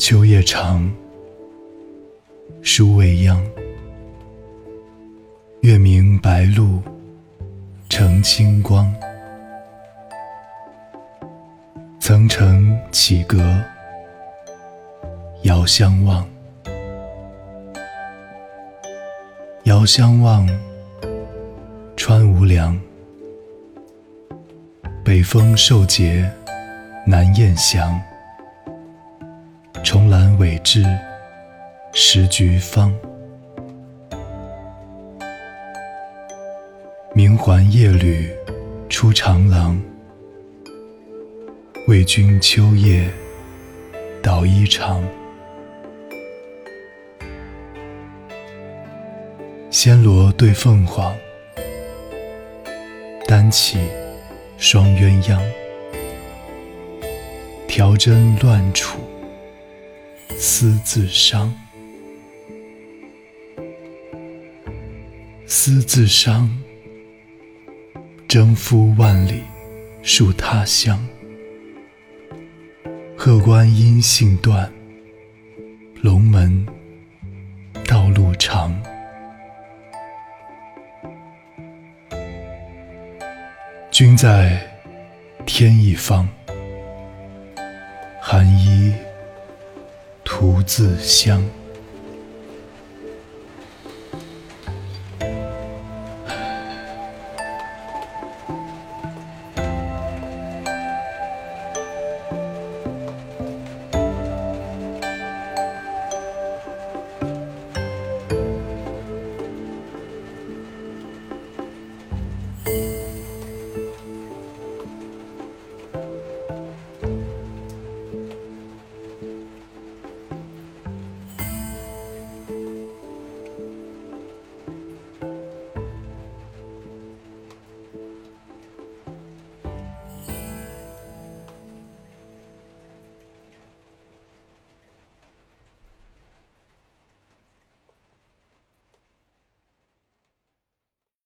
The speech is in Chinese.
秋夜长，书未央。月明白露澄清光，层层绮阁，遥相望。遥相望，川无量。北风受节，南雁翔。重兰委至，时局方。明环夜旅出长廊，为君秋夜捣衣裳。暹罗对凤凰，单起双鸳鸯。调针乱楚，思自伤。思自伤。征夫万里戍他乡，客观音信断，龙门道路长。君在天一方，寒衣独自香。